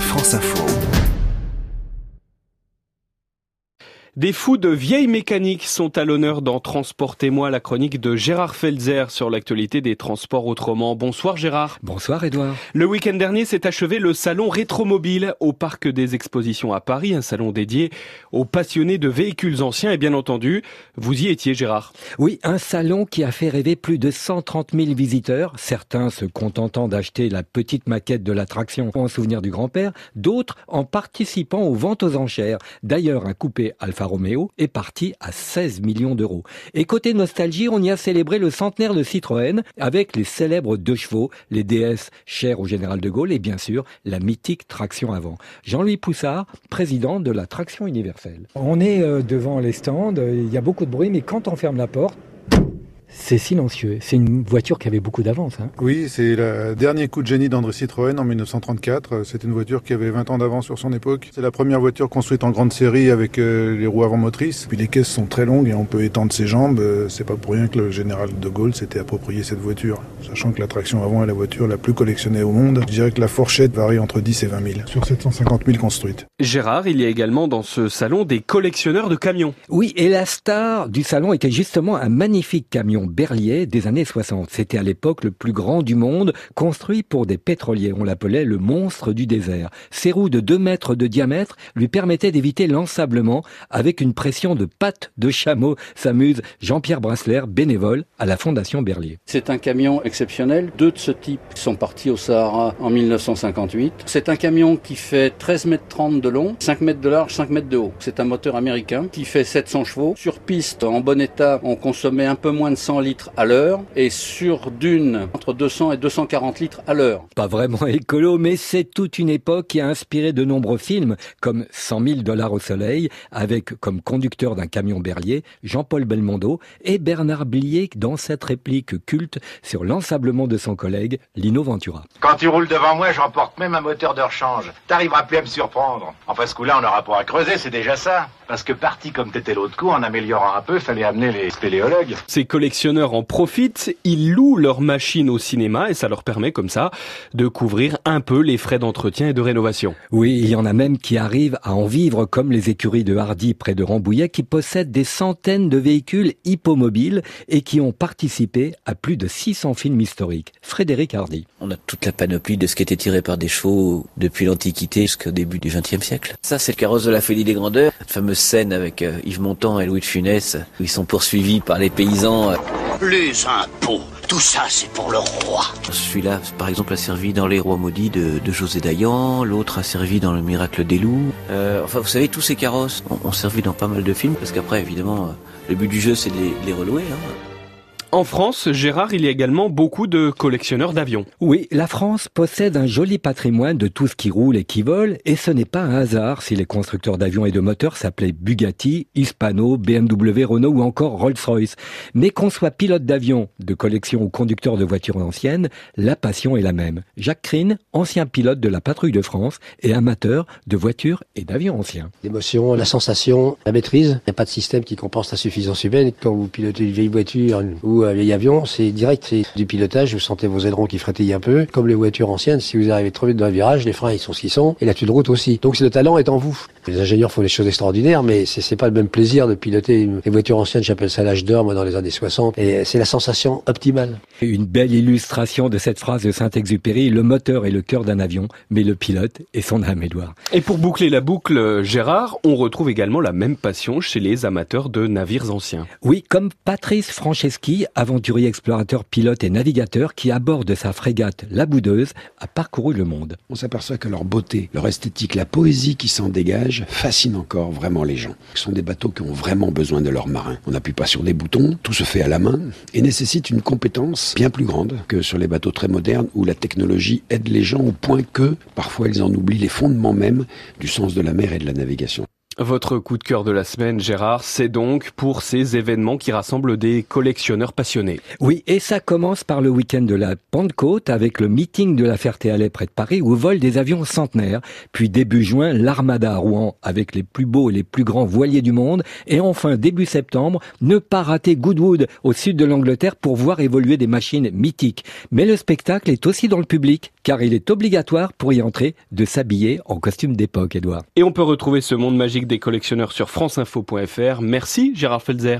France Info. Des fous de vieilles mécaniques sont à l'honneur dans Transportez-moi, la chronique de Gérard Felzer sur l'actualité des transports autrement. Bonsoir Gérard. Bonsoir Edouard. Le week-end dernier s'est achevé le salon Rétromobile au Parc des Expositions à Paris, un salon dédié aux passionnés de véhicules anciens et bien entendu, vous y étiez Gérard. Oui, un salon qui a fait rêver plus de 130 000 visiteurs, certains se contentant d'acheter la petite maquette de l'attraction en souvenir du grand-père, d'autres en participant aux ventes aux enchères. D'ailleurs, un coupé Alfa Romeo est parti à 16 millions d'euros. Et côté nostalgie, on y a célébré le centenaire de Citroën avec les célèbres deux chevaux, les DS chers au général de Gaulle et bien sûr la mythique traction avant. Jean-Louis Poussard, président de la traction universelle. On est euh, devant les stands, il y a beaucoup de bruit, mais quand on ferme la porte, c'est silencieux. C'est une voiture qui avait beaucoup d'avance. Hein. Oui, c'est le dernier coup de génie d'André Citroën en 1934. C'est une voiture qui avait 20 ans d'avance sur son époque. C'est la première voiture construite en grande série avec euh, les roues avant motrices. Puis les caisses sont très longues et on peut étendre ses jambes. Euh, c'est pas pour rien que le général de Gaulle s'était approprié cette voiture. Sachant que la traction avant est la voiture la plus collectionnée au monde. Je dirais que la fourchette varie entre 10 et 20 000 sur 750 000 construites. Gérard, il y a également dans ce salon des collectionneurs de camions. Oui, et la star du salon était justement un magnifique camion Berlier des années 60. C'était à l'époque le plus grand du monde, construit pour des pétroliers. On l'appelait le monstre du désert. Ses roues de 2 mètres de diamètre lui permettaient d'éviter l'ensablement avec une pression de pattes de chameau, s'amuse Jean-Pierre Brassler, bénévole à la Fondation Berlier. C'est un camion Deux de ce type sont partis au Sahara en 1958. C'est un camion qui fait 13 mètres 30 de long, 5 mètres de large, 5 mètres de haut. C'est un moteur américain qui fait 700 chevaux. Sur piste, en bon état, on consommait un peu moins de 100 litres à l'heure et sur dune entre 200 et 240 litres à l'heure. Pas vraiment écolo, mais c'est toute une époque qui a inspiré de nombreux films comme 100 000 dollars au soleil avec comme conducteur d'un camion berlier Jean-Paul Belmondo et Bernard Blier dans cette réplique culte sur l'ensablement de son collègue Lino Ventura. Quand tu roules devant moi, j'emporte même un moteur de rechange. T'arriveras plus à me surprendre. Enfin, ce coup-là, on n'aura pas à creuser, c'est déjà ça. Parce que parti comme t'étais l'autre coup, en améliorant un peu, fallait amener les spéléologues. Ces collectionneurs en profitent, ils louent leurs machines au cinéma et ça leur permet comme ça de couvrir un peu les frais d'entretien et de rénovation. Oui, il y en a même qui arrivent à en vivre comme les écuries de Hardy près de Rambouillet qui possèdent des centaines de véhicules hippomobiles et qui ont participé à plus de 600 films historiques. Frédéric Hardy. On a toute la panoplie de ce qui était tiré par des chevaux depuis l'Antiquité jusqu'au début du XXe siècle. Ça, c'est le carrosse de la Félie des Grandeurs, cette fameuse scène avec euh, Yves Montand et Louis de Funès où ils sont poursuivis par les paysans. euh, Les impôts, tout ça c'est pour le roi. Celui-là, par exemple, a servi dans Les Rois Maudits de, de José Dayan, l'autre a servi dans Le Miracle des Loups. Euh, enfin, vous savez, tous ces carrosses ont, ont servi dans pas mal de films, parce qu'après, évidemment, euh, le but du jeu, c'est de les, de les relouer. Hein. En France, Gérard, il y a également beaucoup de collectionneurs d'avions. Oui, la France possède un joli patrimoine de tout ce qui roule et qui vole, et ce n'est pas un hasard si les constructeurs d'avions et de moteurs s'appelaient Bugatti, Hispano, BMW, Renault ou encore Rolls-Royce. Mais qu'on soit pilote d'avion, de collection ou conducteur de voitures anciennes, la passion est la même. Jacques Crine, ancien pilote de la patrouille de France et amateur de voitures et d'avions anciens. L'émotion, la sensation, la maîtrise. Il n'y a pas de système qui compense la suffisance humaine. Quand vous pilotez une vieille voiture ou un vieil avion, c'est direct, c'est du pilotage. Vous sentez vos ailerons qui frétillent un peu. Comme les voitures anciennes, si vous arrivez trop vite dans un virage, les freins ils sont ce qu'ils sont et la de route aussi. Donc le talent est en vous. Les ingénieurs font des choses extraordinaires, mais c'est pas le même plaisir de piloter une, les voitures anciennes. J'appelle ça l'âge d'or, moi, dans les années 60. Et c'est la sensation optimale. Une belle illustration de cette phrase de Saint-Exupéry, le moteur est le cœur d'un avion, mais le pilote est son âme, Édouard. Et pour boucler la boucle, Gérard, on retrouve également la même passion chez les amateurs de navires anciens. Oui, comme Patrice Franceschi, aventurier explorateur, pilote et navigateur, qui à bord de sa frégate La Boudeuse a parcouru le monde. On s'aperçoit que leur beauté, leur esthétique, la poésie qui s'en dégage fascine encore vraiment les gens. Ce sont des bateaux qui ont vraiment besoin de leurs marins. On n'appuie pas sur des boutons, tout se fait à la main et nécessite une compétence bien plus grande que sur les bateaux très modernes où la technologie aide les gens au point que parfois ils en oublient les fondements même du sens de la mer et de la navigation. Votre coup de cœur de la semaine, Gérard, c'est donc pour ces événements qui rassemblent des collectionneurs passionnés. Oui, et ça commence par le week-end de la Pentecôte avec le meeting de la Ferté-Alais près de Paris où volent des avions centenaires. Puis début juin, l'Armada à Rouen avec les plus beaux et les plus grands voiliers du monde. Et enfin, début septembre, ne pas rater Goodwood au sud de l'Angleterre pour voir évoluer des machines mythiques. Mais le spectacle est aussi dans le public car il est obligatoire pour y entrer de s'habiller en costume d'époque, Edouard. Et on peut retrouver ce monde magique des collectionneurs sur franceinfo.fr. Merci Gérard Felzer.